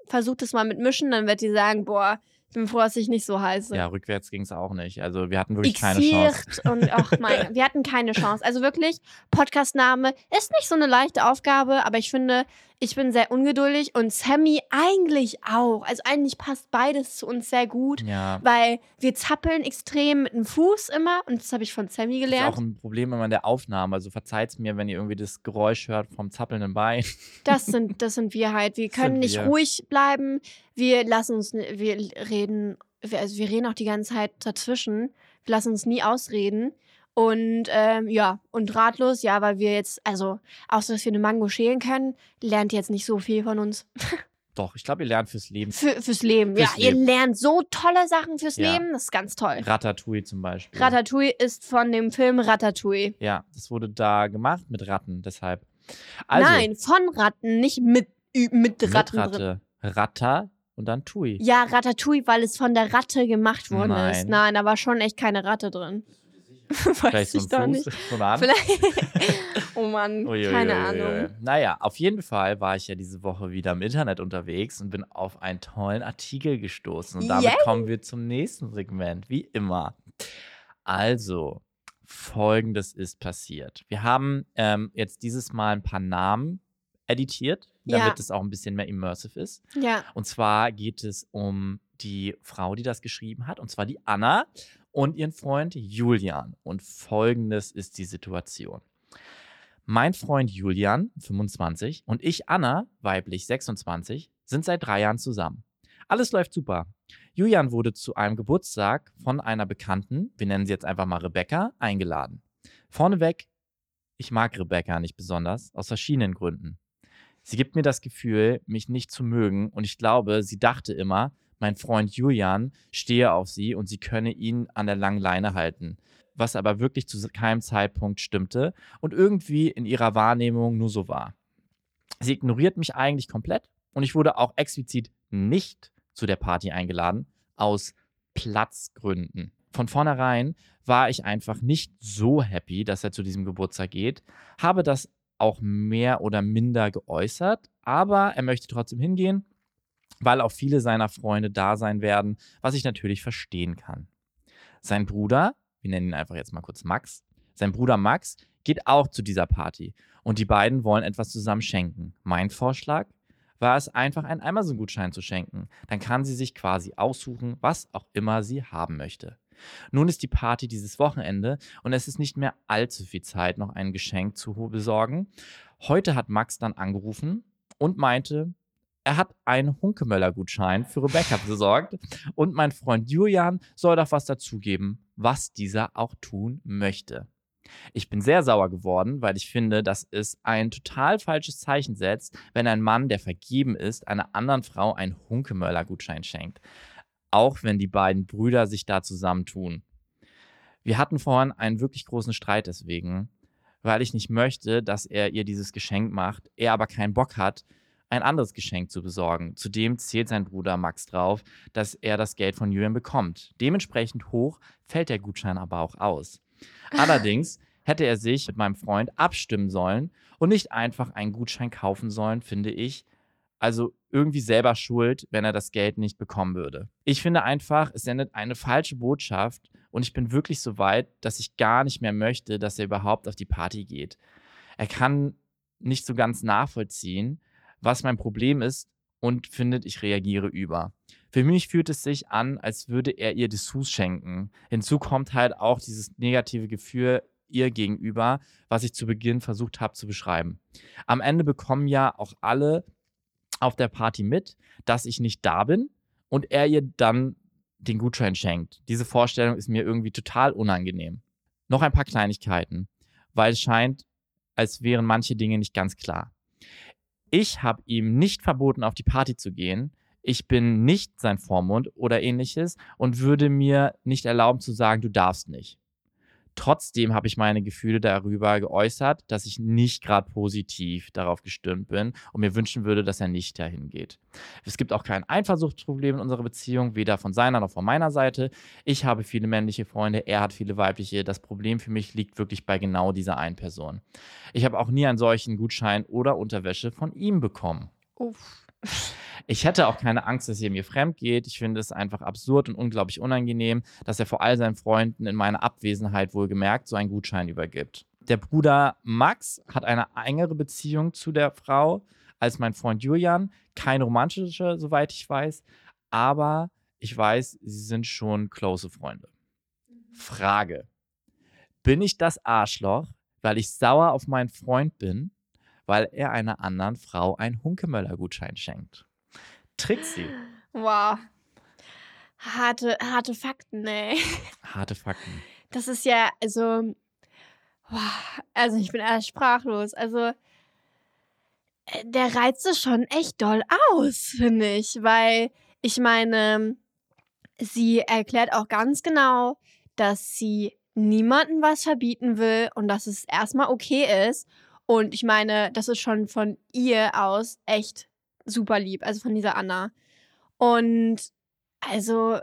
versucht es mal mit Mischen, dann wird ihr sagen, boah, ich bin froh, dass ich nicht so heiße. ja, rückwärts ging es auch nicht. Also wir hatten wirklich keine Chance. Und ach mein, wir hatten keine Chance. Also wirklich, Podcastname ist nicht so eine leichte Aufgabe, aber ich finde, ich bin sehr ungeduldig und Sammy eigentlich auch. Also eigentlich passt beides zu uns sehr gut, Ja, weil wir zappeln extrem mit dem Fuß immer und das habe ich von Sammy das ist gelernt. auch ein Problem immer in der Aufnahme. Also verzeiht's mir, wenn ihr irgendwie das Geräusch hört vom zappelnden Bein. Das sind, das sind wir halt. Wir können nicht wir. ruhig bleiben. Wir lassen uns, wir reden, wir- also wir reden auch die ganze Zeit dazwischen. Wir lassen uns nie ausreden. Und ähm, ja, und ratlos, ja, weil wir jetzt, also, außer dass wir eine Mango schälen können, lernt ihr jetzt nicht so viel von uns. Doch, ich glaube, ihr lernt fürs Leben. Für, fürs Leben. Fürs ja, Leben. ihr lernt so tolle Sachen fürs Ja. Leben. Das ist ganz toll. Ratatouille zum Beispiel. Ratatouille ist von dem Film Ratatouille. ja, das wurde da gemacht mit Ratten, deshalb. Also, Nein, von Ratten, nicht mit, mit mit Ratten drin. Ratte. Ratter und dann Tui. Ja, Ratatouille, weil es von der Ratte gemacht worden ist. Nein. Nein, da war schon echt keine Ratte drin. Vielleicht so ein doch Fuß, nicht. so eine Hand. Oh Mann, Uiuiui. keine Ahnung. Naja, auf jeden Fall war ich ja diese Woche wieder im Internet unterwegs und bin auf einen tollen Artikel gestoßen. Und damit Yay. kommen wir zum nächsten Segment, wie immer. Also, folgendes ist passiert. Wir haben ähm, jetzt dieses Mal ein paar Namen editiert, damit Ja. es auch ein bisschen mehr immersive ist. Ja, Und zwar geht es um die Frau, die das geschrieben hat, und zwar die Anna und ihren Freund Julian. Und folgendes ist die Situation. Mein Freund Julian, 25, und ich, Anna, weiblich 26, sind seit drei Jahren zusammen. Alles läuft super. Julian wurde zu einem Geburtstag von einer Bekannten, wir nennen sie jetzt einfach mal Rebecca, eingeladen. Vorneweg, ich mag Rebecca nicht besonders, aus verschiedenen Gründen. Sie gibt mir das Gefühl, mich nicht zu mögen und ich glaube, sie dachte immer, mein Freund Julian stehe auf sie und sie könne ihn an der langen Leine halten. Was aber wirklich zu keinem Zeitpunkt stimmte und irgendwie in ihrer Wahrnehmung nur so war. Sie ignoriert mich eigentlich komplett und ich wurde auch explizit nicht zu der Party eingeladen, aus Platzgründen. Von vornherein war ich einfach nicht so happy, dass er zu diesem Geburtstag geht, habe das auch mehr oder minder geäußert, aber er möchte trotzdem hingehen, weil auch viele seiner Freunde da sein werden, was ich natürlich verstehen kann. Sein Bruder, wir nennen ihn einfach jetzt mal kurz Max, sein Bruder Max geht auch zu dieser Party und die beiden wollen etwas zusammen schenken. Mein Vorschlag war es einfach, einen Amazon-Gutschein zu schenken. Dann kann sie sich quasi aussuchen, was auch immer sie haben möchte. Nun ist die Party dieses Wochenende und es ist nicht mehr allzu viel Zeit, noch ein Geschenk zu besorgen. Heute hat Max dann angerufen und meinte, er hat einen Hunkemöller-Gutschein für Rebecca besorgt und mein Freund Julian soll doch was dazugeben, was dieser auch tun möchte. Ich bin sehr sauer geworden, weil ich finde, dass es ein total falsches Zeichen setzt, wenn ein Mann, der vergeben ist, einer anderen Frau einen Hunkemöller-Gutschein schenkt. Auch wenn die beiden Brüder sich da zusammentun. Wir hatten vorhin einen wirklich großen Streit deswegen, weil ich nicht möchte, dass er ihr dieses Geschenk macht, er aber keinen Bock hat, ein anderes Geschenk zu besorgen. Zudem zählt sein Bruder Max drauf, dass er das Geld von Julian bekommt. Dementsprechend hoch fällt der Gutschein aber auch aus. Allerdings hätte er sich mit meinem Freund abstimmen sollen und nicht einfach einen Gutschein kaufen sollen, finde ich. Also irgendwie selber schuld, wenn er das Geld nicht bekommen würde. Ich finde einfach, es sendet eine falsche Botschaft und ich bin wirklich so weit, dass ich gar nicht mehr möchte, dass er überhaupt auf die Party geht. Er kann nicht so ganz nachvollziehen, was mein Problem ist und findet, ich reagiere über. Für mich fühlt es sich an, als würde er ihr Dessous schenken. Hinzu kommt halt auch dieses negative Gefühl ihr gegenüber, was ich zu Beginn versucht habe zu beschreiben. Am Ende bekommen ja auch alle auf der Party mit, dass ich nicht da bin und er ihr dann den Gutschein schenkt. Diese Vorstellung ist mir irgendwie total unangenehm. Noch ein paar Kleinigkeiten, weil es scheint, als wären manche Dinge nicht ganz klar. Ich habe ihm nicht verboten, auf die Party zu gehen. Ich bin nicht sein Vormund oder ähnliches und würde mir nicht erlauben zu sagen, du darfst nicht. Trotzdem habe ich meine Gefühle darüber geäußert, dass ich nicht gerade positiv darauf gestimmt bin und mir wünschen würde, dass er nicht dahin geht. Es gibt auch kein Eifersuchtsproblem in unserer Beziehung, weder von seiner noch von meiner Seite. Ich habe viele männliche Freunde, er hat viele weibliche. Das Problem für mich liegt wirklich bei genau dieser einen Person. Ich habe auch nie einen solchen Gutschein oder Unterwäsche von ihm bekommen. Uff. Ich hätte auch keine Angst, dass er mir fremd geht. Ich finde es einfach absurd und unglaublich unangenehm, dass er vor all seinen Freunden in meiner Abwesenheit wohlgemerkt so einen Gutschein übergibt. Der Bruder Max hat eine engere Beziehung zu der Frau als mein Freund Julian. Keine romantische, soweit ich weiß. Aber ich weiß, sie sind schon close Freunde. Frage. Bin ich das Arschloch, weil ich sauer auf meinen Freund bin, weil er einer anderen Frau einen Hunkemöller-Gutschein schenkt? Trixie. Wow. Harte, harte Fakten, ey. Harte Fakten. Das ist ja, also, wow, also ich bin erst sprachlos. Also, äh, der reizt es schon echt doll aus, finde ich, weil ich meine, sie erklärt auch ganz genau, dass sie niemandem was verbieten will und dass es erstmal okay ist. Und ich meine, das ist schon von ihr aus echt super lieb, also von dieser Anna. Und also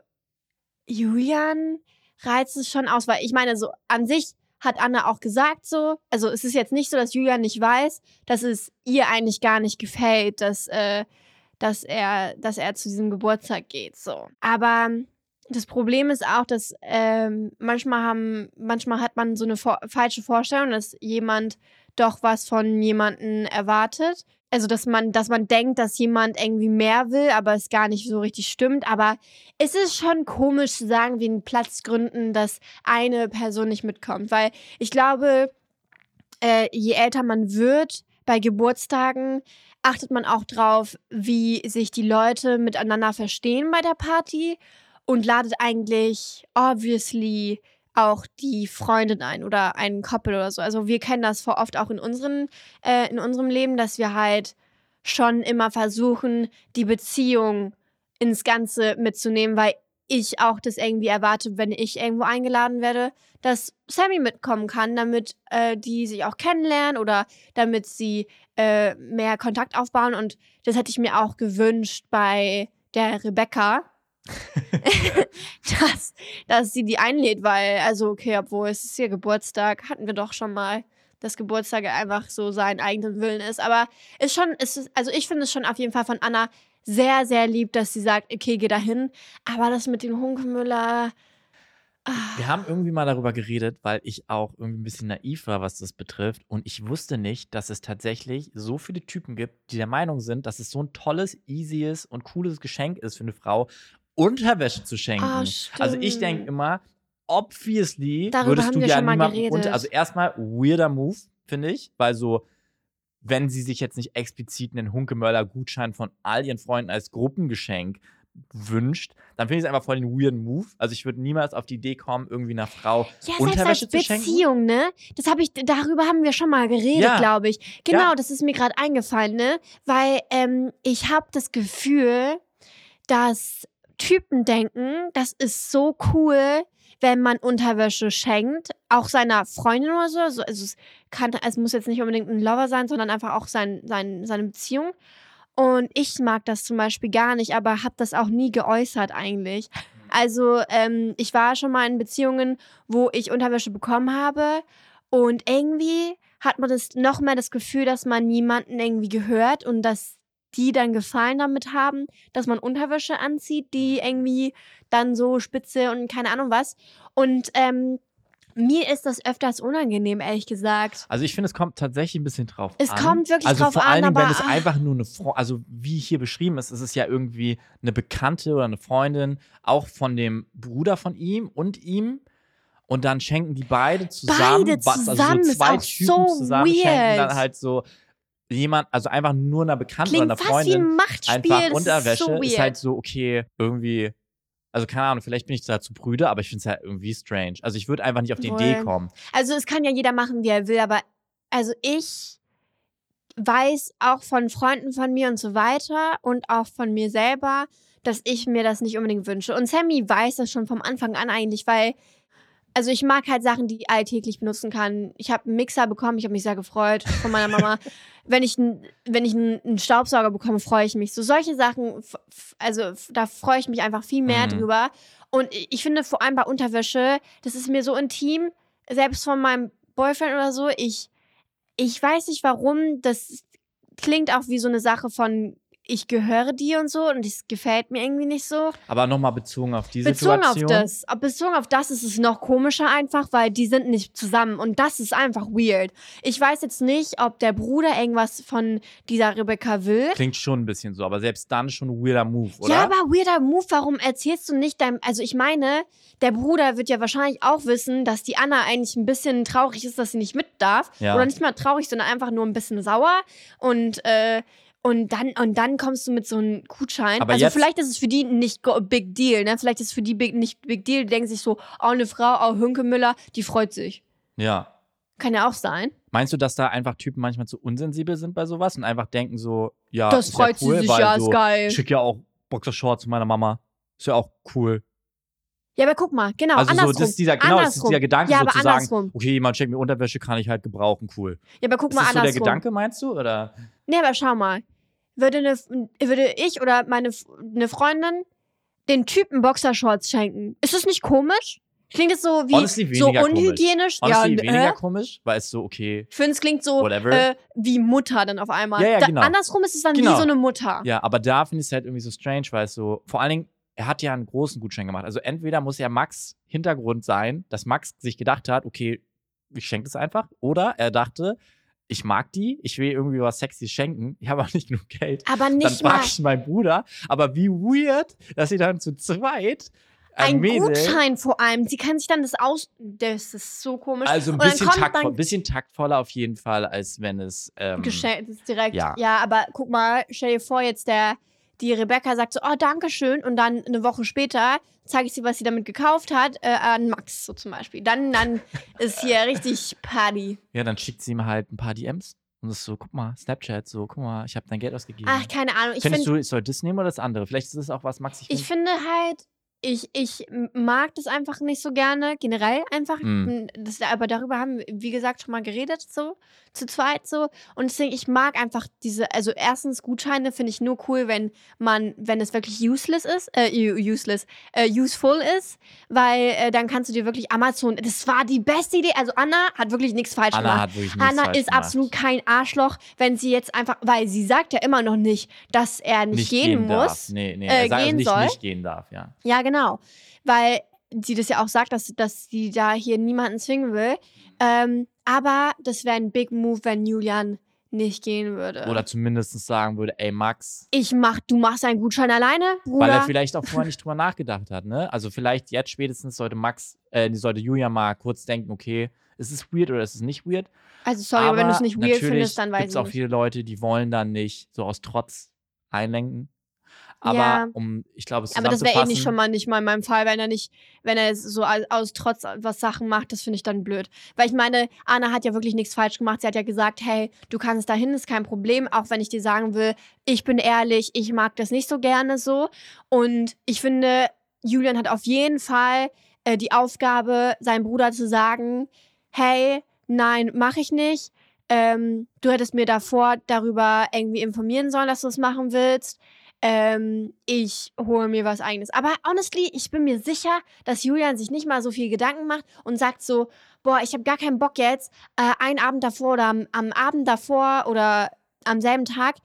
Julian reizt es schon aus, weil ich meine, so an sich hat Anna auch gesagt so, also es ist jetzt nicht so, dass Julian nicht weiß, dass es ihr eigentlich gar nicht gefällt, dass, äh, dass, er, dass er zu diesem Geburtstag geht. So. Aber das Problem ist auch, dass ähm, manchmal haben, manchmal hat man so eine vor falsche Vorstellung, dass jemand doch was von jemandem erwartet also dass man, dass man denkt, dass jemand irgendwie mehr will, aber es gar nicht so richtig stimmt. Aber es ist schon komisch zu sagen, wegen Platzgründen, dass eine Person nicht mitkommt. Weil ich glaube, äh, je älter man wird, bei Geburtstagen achtet man auch drauf, wie sich die Leute miteinander verstehen bei der Party und ladet eigentlich obviously auch die Freundin ein oder einen Couple oder so. Also wir kennen das vor oft auch in, unseren, äh, in unserem Leben, dass wir halt schon immer versuchen, die Beziehung ins Ganze mitzunehmen, weil ich auch das irgendwie erwarte, wenn ich irgendwo eingeladen werde, dass Sammy mitkommen kann, damit äh, die sich auch kennenlernen oder damit sie äh, mehr Kontakt aufbauen. Und das hätte ich mir auch gewünscht bei der Rebecca, dass, dass sie die einlädt, weil, also okay, obwohl es ist ihr Geburtstag, hatten wir doch schon mal, dass Geburtstag einfach so seinen eigenen Willen ist. Aber ist schon, ist, also ich finde es schon auf jeden Fall von Anna sehr, sehr lieb, dass sie sagt, okay, geh dahin. Aber das mit dem Hunkemüller. Ah. Wir haben irgendwie mal darüber geredet, weil ich auch irgendwie ein bisschen naiv war, was das betrifft. Und ich wusste nicht, dass es tatsächlich so viele Typen gibt, die der Meinung sind, dass es so ein tolles, easyes und cooles Geschenk ist für eine Frau, Unterwäsche zu schenken. Ah, also ich denke immer, obviously Darüber würdest haben du ja mal niemandem unter, also erstmal weirder Move, finde ich, weil so wenn sie sich jetzt nicht explizit einen Hunkemöller-Gutschein von all ihren Freunden als Gruppengeschenk wünscht, dann finde ich es einfach voll den weirden Move. Also ich würde niemals auf die Idee kommen, irgendwie einer Frau Ja, Unterwäsche als zu schenken. Beziehung, ne? Das habe ich, darüber haben wir schon mal geredet, Ja. glaube ich. Genau, Ja. das ist mir gerade eingefallen, ne? Weil ähm, ich habe das Gefühl, dass Typen denken, das ist so cool, wenn man Unterwäsche schenkt, auch seiner Freundin oder so. Also, es, kann, es muss jetzt nicht unbedingt ein Lover sein, sondern einfach auch sein, sein, seine Beziehung. Und ich mag das zum Beispiel gar nicht, aber habe das auch nie geäußert eigentlich. Also ähm, ich war schon mal in Beziehungen, wo ich Unterwäsche bekommen habe und irgendwie hat man das noch mehr das Gefühl, dass man niemanden irgendwie gehört und dass die dann Gefallen damit haben, dass man Unterwäsche anzieht, die irgendwie dann so spitze und keine Ahnung was. Und ähm, Mir ist das öfters unangenehm, ehrlich gesagt. Also ich finde, es kommt tatsächlich ein bisschen drauf Es an. kommt wirklich also drauf vor an, allen Dingen, wenn es einfach nur eine Frau, also wie hier beschrieben ist, ist es ja irgendwie eine Bekannte oder eine Freundin, auch von dem Bruder von ihm und ihm. Und dann schenken die beide zusammen, Beide was, also zusammen so ist zwei Typen so zusammen schenken weird. dann halt so jemand, also einfach nur einer Bekannten Klingt oder einer Freundin ein Machtspiel. einfach Unterwäsche ist, so ist halt so, okay, irgendwie, also keine Ahnung, vielleicht bin ich da zu brüde, aber ich finde es halt irgendwie strange. Also ich würde einfach nicht auf die Idee Voll. kommen. Also es kann ja jeder machen, wie er will, aber also ich weiß auch von Freunden von mir und so weiter und auch von mir selber, dass ich mir das nicht unbedingt wünsche. Und Sammy weiß das schon vom Anfang an eigentlich, weil also ich mag halt Sachen, die ich alltäglich benutzen kann. Ich habe einen Mixer bekommen, ich habe mich sehr gefreut von meiner Mama. wenn ich, wenn ich einen Staubsauger bekomme, freue ich mich. So solche Sachen, also da freue ich mich einfach viel mehr Mhm. drüber. Und ich finde vor allem bei Unterwäsche, das ist mir so intim, selbst von meinem Boyfriend oder so, ich, ich weiß nicht warum, das klingt auch wie so eine Sache von ich gehöre dir und so und das gefällt mir irgendwie nicht so. Aber nochmal bezogen auf die Bezogen auf Situation. das, ab- bezogen auf das ist es noch komischer einfach, weil die sind nicht zusammen und das ist einfach weird. Ich weiß jetzt nicht, ob der Bruder irgendwas von dieser Rebecca will. Klingt schon ein bisschen so, aber selbst dann schon ein weirder Move, oder? Ja, aber weirder Move, warum erzählst du nicht deinem, also ich meine, der Bruder wird ja wahrscheinlich auch wissen, dass die Anna eigentlich ein bisschen traurig ist, dass sie nicht mit darf. Ja. Oder nicht mal traurig, sondern einfach nur ein bisschen sauer und, äh, und dann, und dann kommst du mit so einem Gutschein. Aber also jetzt- vielleicht ist es für die nicht big deal, ne? Vielleicht ist es für die big, nicht big deal. Die denken sich so, oh, eine Frau, oh, Hünke Müller, die freut sich. ja. Kann ja auch sein. Meinst du, dass da einfach Typen manchmal zu unsensibel sind bei sowas und einfach denken so, ja, das ist freut ja cool, sie sich, weil ja, so, ist geil. Ich schicke ja auch Boxershorts meiner Mama. Ist ja auch cool. Ja, aber guck mal, genau, also so, andersrum. das ist dieser, genau, das ist Andersrum. dieser Gedanke Ja, so aber zu sagen, andersrum. okay, jemand schenkt mir Unterwäsche, kann ich halt gebrauchen, cool. Ja, aber guck Ist mal das so der andersrum. Gedanke, meinst du? Oder? Nee, aber schau mal. Würde, eine, würde ich oder meine eine Freundin den Typen Boxershorts schenken? Ist das nicht komisch? Klingt es so wie Honestly, so komisch. unhygienisch? Honestly, ja, weniger äh? komisch, weil es so, okay, Ich finde, es klingt so äh, wie Mutter dann auf einmal. Ja, ja, da, genau. Andersrum ist es dann Genau. wie so eine Mutter. Ja, aber da finde ich es halt irgendwie so strange, weil es so, vor allen Dingen, er hat ja einen großen Gutschein gemacht. Also entweder muss ja Max Hintergrund sein, dass Max sich gedacht hat, okay, ich schenke das einfach. Oder er dachte, ich mag die, ich will irgendwie was Sexys schenken, ich habe auch nicht genug Geld. Aber Dann nicht mal frage ich meinen Bruder, aber wie weird, dass sie dann zu zweit ein, ein Mädel, Gutschein vor allem. Sie kann sich dann das aus. Das ist so komisch. also ein dann bisschen, taktvoll, dann- bisschen taktvoller auf jeden Fall, als wenn es ähm, Geschenkt ist direkt. ja. Ja. aber guck mal, stell dir vor, jetzt der, die Rebecca sagt so, oh, danke schön. Und dann eine Woche später zeige ich sie, was sie damit gekauft hat, äh, an Max so zum Beispiel. Dann, dann ist hier richtig Party. Ja, dann schickt sie ihm halt ein paar DMs und ist so, guck mal, Snapchat, so, guck mal, ich habe dein Geld ausgegeben. Ach, keine Ahnung. Ich, Findest find, du, ich soll das nehmen oder das andere? Vielleicht ist es auch was, Max, ich, ich find- finde halt, ich, ich mag das einfach nicht so gerne, generell einfach. Mm. Das, aber darüber haben wir, wie gesagt, schon mal geredet, so, zu zweit so. Und deswegen, ich mag einfach diese, also erstens, Gutscheine finde ich nur cool, wenn man, wenn es wirklich useless ist, äh, useless, äh, useful ist, weil äh, dann kannst du dir wirklich Amazon, das war die beste Idee. Also Anna hat wirklich nichts falsch Anna gemacht. hat wirklich nichts Anna falsch ist gemacht. absolut kein Arschloch, wenn sie jetzt einfach, weil sie sagt ja immer noch nicht, dass er nicht, gehen, muss. darf. Nee, nee, äh, er sagt also gehen nicht, soll. nicht gehen darf, ja. Ja, genau. Weil sie das ja auch sagt, dass, dass sie da hier niemanden zwingen will. Ähm, aber das wäre ein Big Move, wenn Julian nicht gehen würde. Oder zumindest sagen würde, ey, Max, ich mach, du machst einen Gutschein alleine, Bruder. weil er vielleicht auch vorher nicht drüber nachgedacht hat, ne? Also vielleicht jetzt spätestens sollte Max, äh, sollte Julia mal kurz denken, okay, ist es weird oder ist es nicht weird? also sorry, aber wenn du es nicht weird findest, dann weiß ich auch nicht. viele Leute, die wollen dann nicht so aus Trotz einlenken. Aber Ja. um, ich glaube, es Aber das wäre eh nicht schon mal nicht mal in meinem Fall, wenn er nicht, wenn er so aus, aus Trotz was Sachen macht, das finde ich dann blöd. Weil ich meine, Anna hat ja wirklich nichts falsch gemacht. Sie hat ja gesagt, hey, du kannst dahin, ist kein Problem, auch wenn ich dir sagen will, ich bin ehrlich, ich mag das nicht so gerne so. Und ich finde, Julian hat auf jeden Fall äh, die Aufgabe, seinem Bruder zu sagen, hey, nein, mache ich nicht. Ähm, du hättest mir davor darüber irgendwie informieren sollen, dass du es machen willst ähm, ich hole mir was eigenes. Aber honestly, ich bin mir sicher, dass Julian sich nicht mal so viel Gedanken macht und sagt so, boah, ich habe gar keinen Bock jetzt, äh, einen Abend davor oder am, am Abend davor oder am selben Tag,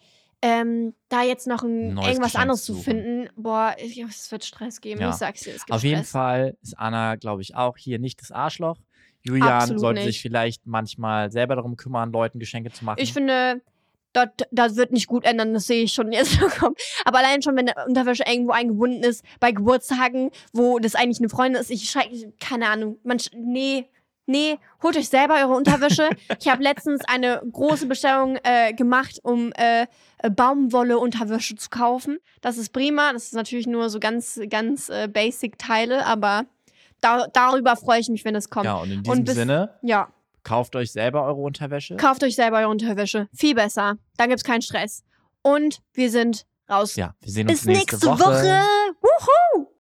ähm, da jetzt noch ein, Neues irgendwas Geschenk anderes zu suchen. finden. Boah, es wird Stress geben. Ja. Ich sag's dir, es gibt Auf jeden Stress. Fall ist Anna, glaube ich, auch hier nicht das Arschloch. Julian Absolut sollte nicht. sich vielleicht manchmal selber darum kümmern, Leuten Geschenke zu machen. Ich finde, dort, das wird nicht gut ändern, das sehe ich schon jetzt. Aber allein schon, wenn der Unterwäsche irgendwo eingebunden ist, bei Geburtstagen, wo das eigentlich eine Freundin ist, ich schreibe, keine Ahnung, man, nee, nee, holt euch selber eure Unterwäsche. ich habe letztens eine große Bestellung äh, gemacht, um äh, Baumwolle-Unterwäsche zu kaufen. Das ist prima, das ist natürlich nur so ganz, ganz äh, basic Teile, aber da, darüber freue ich mich, wenn es kommt. ja, und in diesem bis- Sinne, ja. Kauft euch selber eure Unterwäsche. Kauft euch selber eure Unterwäsche. Viel besser. Dann gibt's keinen Stress. Und wir sind raus. ja, wir sehen uns Bis nächste, nächste Woche.